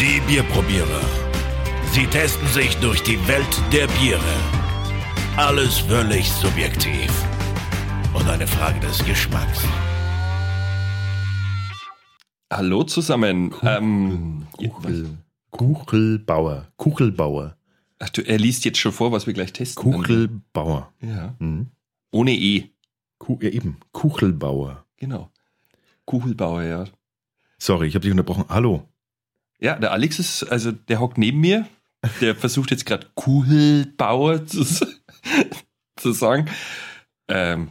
Die Bierprobierer. Sie testen sich durch die Welt der Biere. Alles völlig subjektiv. Und eine Frage des Geschmacks. Hallo zusammen. Ähm, Kuchel, Kuchelbauer. Kuchelbauer. ach, du, er liest jetzt schon vor, was wir gleich testen. Kuchelbauer. Ja. Mhm. Ohne E. Ku ja, eben. Kuchelbauer. Genau. Kuchelbauer, ja. Sorry, ich habe dich unterbrochen. Hallo. Ja, der Alex ist, also der hockt neben mir. Der versucht jetzt gerade Kuchelbauer zu, zu sagen. Ähm,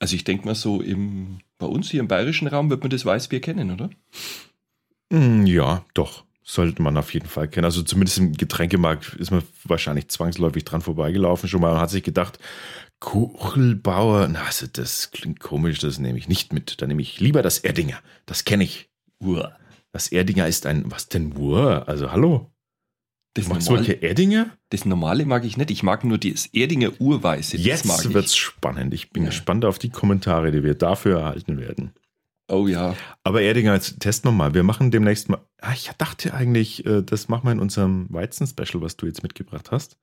also ich denke mal so im, bei uns hier im bayerischen Raum wird man das Weißbier kennen, oder? Hm, Ja, doch. Sollte man auf jeden Fall kennen. Also zumindest im Getränkemarkt ist man wahrscheinlich zwangsläufig dran vorbeigelaufen schon mal und hat sich gedacht, Kuchelbauer, na, also das klingt komisch, das nehme ich nicht mit. Dann nehme ich lieber das Erdinger. Das kenne ich. Uah. Das Erdinger ist ein, was denn, Uah? Also hallo. Das, Magst du normale, wirklich Erdinger? das normale mag ich nicht. Ich mag nur das Erdinger Urweiße. Jetzt ich. wird's spannend. Ich bin Ja. gespannt auf die Kommentare, die wir dafür erhalten werden. Oh ja. Aber Erdinger, jetzt testen wir mal. Wir machen demnächst mal. Ah, ich dachte eigentlich, äh, das machen wir in unserem Weizen-Special, was du jetzt mitgebracht hast.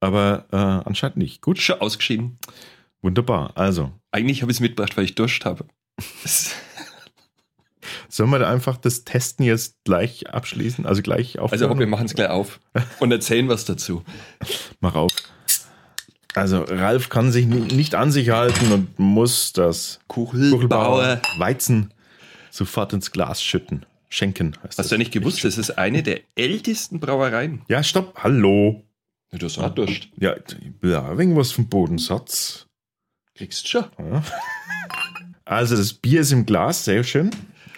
Aber äh, anscheinend nicht. Gut, Schon ausgeschieden. wunderbar. Also, Eigentlich habe ich es mitgebracht, weil ich Durst habe. Sollen wir da einfach das Testen jetzt gleich abschließen? Also gleich auf. Also wir machen es gleich auf und erzählen was dazu. Mach auf. Also, Ralf kann sich ni- nicht an sich halten und muss das Kuchelbauer. Weizen sofort ins Glas schütten. Schenken heißt Hast das. du ja nicht gewusst, das ist eine der ältesten Brauereien. Ja, stopp. Hallo. Ja, du hast auch Durst. Ja, ja irgendwas vom Bodensatz. Kriegst schon. Ja. Also das Bier ist im Glas, sehr schön.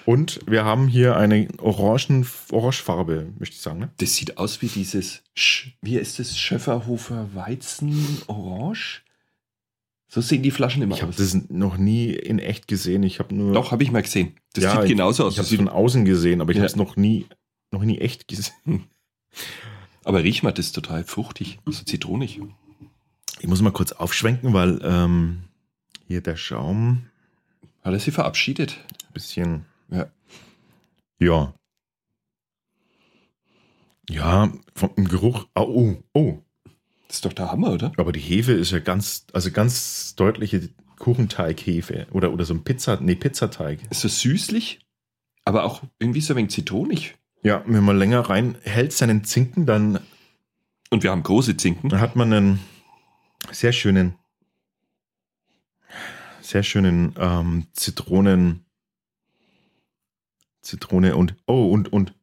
Und wir haben hier eine Orangen, Orangefarbe, möchte ich sagen. Ne? Das sieht aus wie dieses, Sch wie ist das, Schöfferhofer Weizen Orange? So sehen die Flaschen immer Ich habe aus. das noch nie in echt gesehen. Ich habe nur. Doch, habe ich mal gesehen. Das Ja, sieht genauso aus. Ich habe es von außen gesehen, aber ich Ja. habe es noch nie, noch nie echt gesehen. aber riech mal, das ist total fruchtig, so zitronig. Ich muss mal kurz aufschwenken, weil ähm, hier der Schaum Hat er sie verabschiedet? ein bisschen. Ja. Ja. Vom Geruch. Oh, oh, oh. Das ist doch der Hammer, oder? Aber die Hefe ist ja ganz, also ganz deutliche Kuchenteighefe oder, oder so ein Pizza, nee, Pizzateig. Ist so süßlich, aber auch irgendwie so ein wenig zitronig. Ja, wenn man länger reinhält, seinen Zinken, dann, Und wir haben große Zinken. dann hat man einen sehr schönen, sehr schönen ähm, Zitronen, Zitrone und, oh, und, und,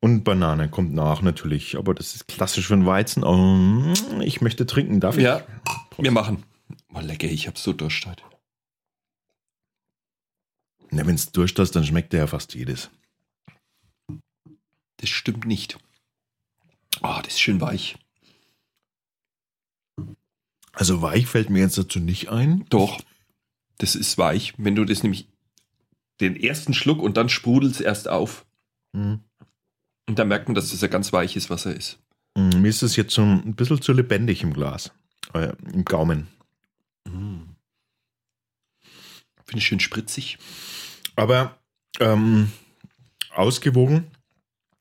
und Banane kommt nach natürlich, aber das ist klassisch für einen Weizen. Ähm, ich möchte trinken, darf ich? Ja, wir machen. Oh, lecker, ich habe so Durst heute. Ja, wenn es durch das, dann schmeckt der ja fast jedes. Das stimmt nicht. Ah, das ist schön weich. Also weich fällt mir jetzt dazu nicht ein. Doch, das ist weich. Wenn du das nämlich den ersten Schluck und dann sprudelt es erst auf. Mhm. Und dann merkt man, dass das ein ganz weiches Wasser ist. Mm, Mir ist es jetzt so ein bisschen zu lebendig im Glas, äh, im Gaumen. Mm. Finde ich schön spritzig. Aber ähm, ausgewogen,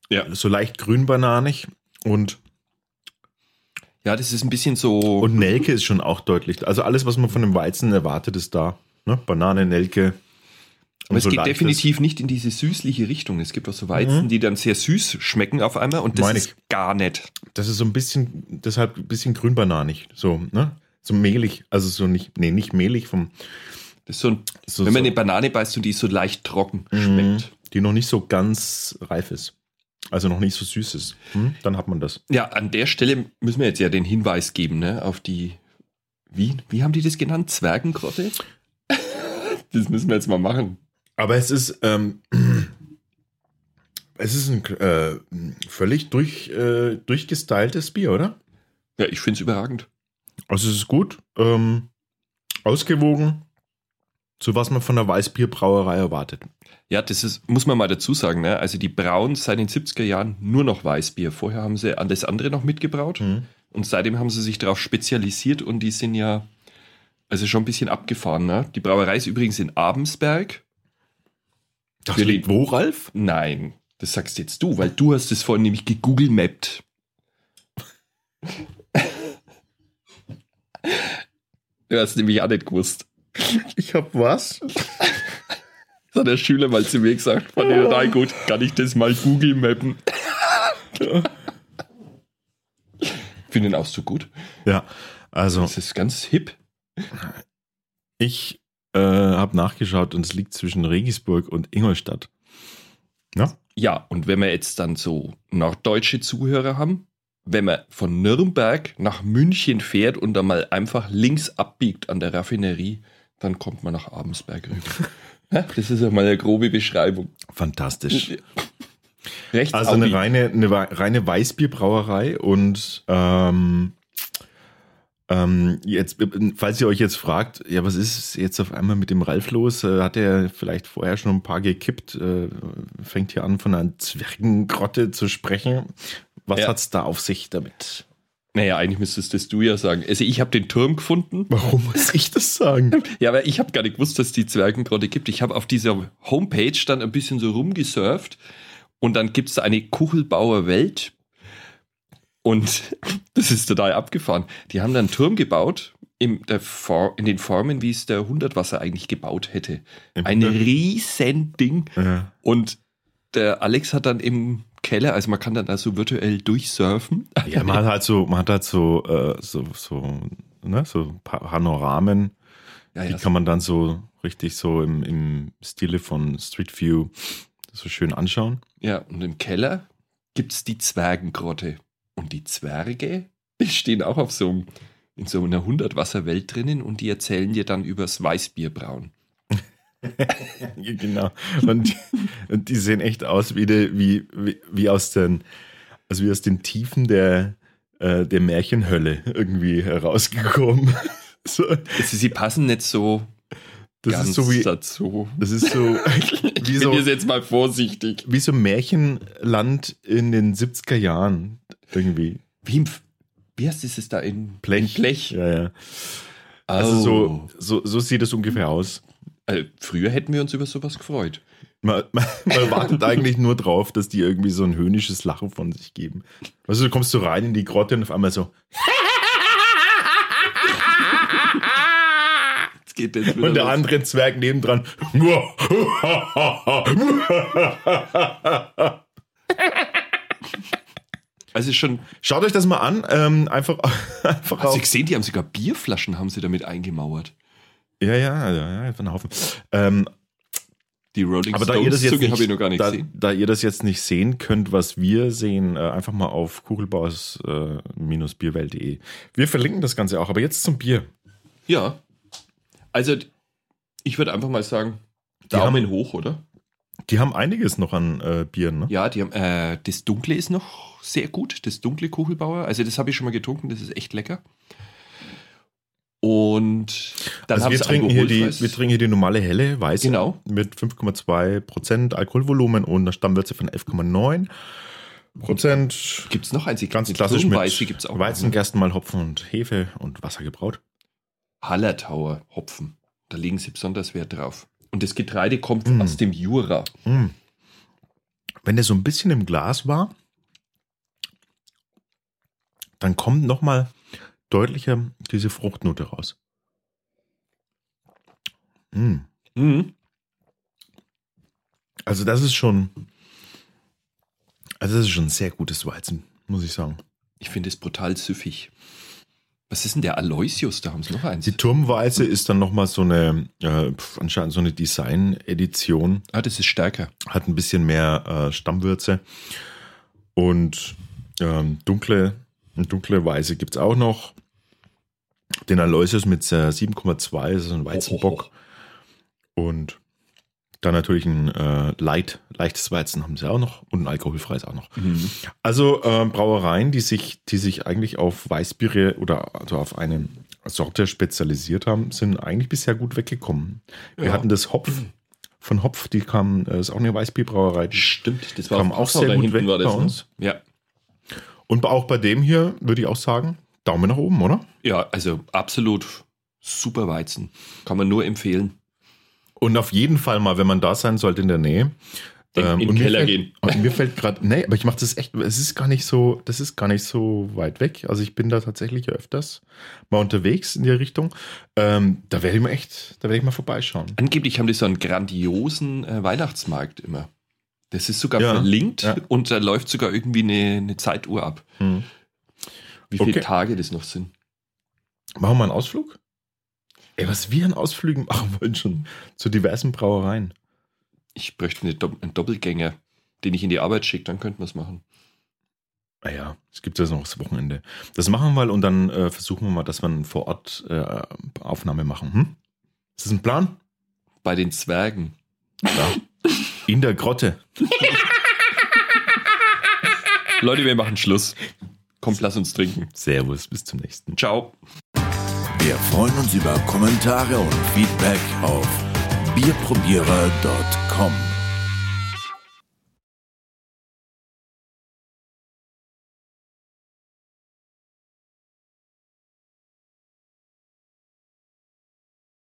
Ja. so leicht grünbananig und, Ja, das ist ein bisschen so. und Nelke ist schon auch deutlich. Also alles, was man von dem Weizen erwartet, ist da. Ne? Banane, Nelke. Aber es so geht definitiv nicht in diese süßliche Richtung. Es gibt auch so Weizen, Mhm. die dann sehr süß schmecken auf einmal und das Meine ist gar nicht. Das ist so ein bisschen, deshalb ein bisschen grünbananig. So, ne? So mehlig. Also so nicht, nee, nicht mehlig vom. Das ist so ein, So, wenn man so, eine Banane beißt und die so leicht trocken Mhm. schmeckt. die noch nicht so ganz reif ist. Also noch nicht so süß ist. Hm? Dann hat man das. Ja, an der Stelle müssen wir jetzt ja den Hinweis geben, ne, auf die, wie, wie haben die das genannt? Zwergengrotte? das müssen wir jetzt mal machen. Aber es ist, ähm, es ist ein äh, völlig durch, äh, durchgestyltes Bier, oder? Ja, ich finde es überragend. Also es ist gut, ähm, ausgewogen, zu was man von der Weißbierbrauerei erwartet. Ja, das ist, muss man mal dazu sagen, ne? Also die brauen seit den 70er Jahren nur noch Weißbier. Vorher haben sie alles andere noch mitgebraut und seitdem haben sie sich darauf spezialisiert und die sind ja also schon ein bisschen abgefahren, ne? Die Brauerei ist übrigens in Abensberg. Das Für liegt wo, Ralf? Nein, Das sagst jetzt du, weil du hast es vorhin nämlich gegoogelt mappt. Du hast nämlich auch nicht gewusst. Ich hab was? Das hat der Schüler mal zu mir gesagt. Fand ich total gut. Kann ich das mal Google mappen? Finde den auch so gut. Ja, also Das ist ganz hip. ich äh, habe nachgeschaut und es liegt zwischen Regensburg und Ingolstadt. Ja? Ja, und wenn wir jetzt dann so norddeutsche Zuhörer haben, wenn man von Nürnberg nach München fährt und dann mal einfach links abbiegt an der Raffinerie, dann kommt man nach Abensberg rüber. Das ist ja mal eine grobe Beschreibung. Fantastisch. Rechts Also eine reine, eine reine Weißbierbrauerei und ähm, ähm, jetzt, falls ihr euch jetzt fragt, ja, was ist jetzt auf einmal mit dem Ralf los? Äh, hat er vielleicht vorher schon ein paar gekippt? Äh, fängt hier an, von einer Zwergengrotte zu sprechen. Was Ja. hat's da auf sich damit? Naja, eigentlich müsstest das du ja sagen. Also ich habe den Turm gefunden. Warum muss ich das sagen? Ja, aber ich habe gar nicht gewusst, dass es die Zwergengrotte gibt. Ich habe auf dieser Homepage dann ein bisschen so rumgesurft und dann gibt es eine Kuchelbauer Welt und das ist total abgefahren. Die haben dann einen Turm gebaut in, in den Formen, wie es der Hundertwasser eigentlich gebaut hätte. Im Ein riesen Ding Ja. und der Alex hat dann im Keller, also man kann dann da so virtuell durchsurfen. Ja, man hat halt so, man hat halt so, äh, so, so, ne, so Pa- Panoramen, Ja, die ja, kann man dann so richtig so im, im Stile von Street View so schön anschauen. Ja, und im Keller gibt es die Zwergengrotte. Und die Zwerge, die stehen auch auf so einem, in so einer Hundertwasserwelt drinnen und die erzählen dir dann übers Weißbierbrauen. Genau. Und die, und die sehen echt aus wie, die, wie, wie, wie aus den, also wie aus den Tiefen der, äh, der Märchenhölle irgendwie herausgekommen. So, Also sie passen nicht so das ganz ist so wie, dazu. das ist so, Ich wie bin so, jetzt mal vorsichtig. wie so Märchenland in den 70er Jahren irgendwie. Wie, im, wie heißt dieses da in Blech. In Blech. Ja, ja. Also Oh. so, so, so sieht es ungefähr aus. Also früher hätten wir uns über sowas gefreut. Man, man, man wartet eigentlich nur drauf, dass die irgendwie so ein höhnisches Lachen von sich geben. Also du kommst so rein in die Grotte und auf einmal so, geht das wieder und der los. andere Zwerg nebendran. Also schon, Schaut euch das mal an. Ähm, einfach, einfach hast du gesehen, die haben sogar Bierflaschen haben sie damit eingemauert. Ja, ja, ja, ja, von Haufen. Ähm, Die Rolling aber da ihr das jetzt nicht, habe ich noch gar nicht da, gesehen. da ihr das jetzt nicht sehen könnt, was wir sehen, äh, einfach mal auf kugelbaus-bierwelt.de. Wir verlinken das Ganze auch. Aber jetzt zum Bier. Ja. Also, ich würde einfach mal sagen, Die Daumen haben- hoch, oder? Die haben einiges noch an äh, Bieren, ne? Ja, die haben, äh, das Dunkle ist noch sehr gut, das dunkle Kuchelbauer. Also, das habe ich schon mal getrunken, das ist echt lecker. Und dann also haben wir trinken, hier die, wir trinken hier die normale helle, weiße Genau. mit 5,2% Alkoholvolumen und einer Stammwürze von 11,9 Prozent. Gibt's noch eins? Ich Ganz klassisch mit Turmweiße gibt's auch. noch, Weizen, ne? Gerstenmalz, Hopfen und Hefe und Wasser gebraut. Hallertauer Hopfen. Da legen sie besonders Wert drauf. Und das Getreide kommt Mm. aus dem Jura. Mm. Wenn der so ein bisschen im Glas war, dann kommt nochmal deutlicher diese Fruchtnote raus. Mm. Mhm. Also das ist schon, also das ist schon ein sehr gutes Weizen, muss ich sagen. Ich finde es brutal süffig. Was ist denn der Aloysius? Da haben sie noch eins. Die Turmweiße ist dann nochmal so eine, äh, anscheinend so eine Design-Edition, Ah, das ist stärker. hat ein bisschen mehr äh, Stammwürze und ähm, dunkle, dunkle Weiße gibt es auch noch. Den Aloysius mit äh, 7,2, das ist ein Weizenbock. Und dann natürlich ein äh, Light, leichtes Weizen haben sie auch noch und ein alkoholfreies auch noch. Mhm. Also äh, Brauereien, die sich, die sich eigentlich auf Weißbiere oder also auf eine Sorte spezialisiert haben, sind eigentlich bisher gut weggekommen. Wir Ja. hatten das Hopf von Hopf, die kam, äh, ist auch eine Weißbierbrauerei. Stimmt, das war Kam auch sehr gut weg war das, bei ne? uns. Ja. Und auch bei dem hier würde ich auch sagen, Daumen nach oben, oder? ja, also absolut super Weizen. Kann man nur empfehlen. Und auf jeden Fall mal, wenn man da sein sollte in der Nähe, Denk in den Keller fällt, gehen. Und mir fällt gerade, nee, aber ich mache das echt, es ist gar nicht so, das ist gar nicht so weit weg. Also ich bin da tatsächlich öfters mal unterwegs in die Richtung. Ähm, da werde ich mal echt, da werde ich mal vorbeischauen. Angeblich haben die so einen grandiosen äh, Weihnachtsmarkt immer. Das ist sogar Ja, verlinkt ja. und da läuft sogar irgendwie eine, eine Zeituhr ab, Hm. wie viele Okay. Tage das noch sind. Machen wir mal einen Ausflug? Ey, was wir an Ausflügen machen wollen schon zu diversen Brauereien. Ich bräuchte eine Dopp einen Doppelgänger, den ich in die Arbeit schicke, dann könnten wir es machen. Naja, es gibt ja noch das Wochenende. Das machen wir mal und dann äh, versuchen wir mal, dass wir vor Ort äh, Aufnahme machen. Hm? Ist das ein Plan? Bei den Zwergen. Ja. In der Grotte. Leute, wir machen Schluss. Kommt, lass uns trinken. Servus, bis zum nächsten. Ciao. Wir freuen uns über Kommentare und Feedback auf bierprobierer.com.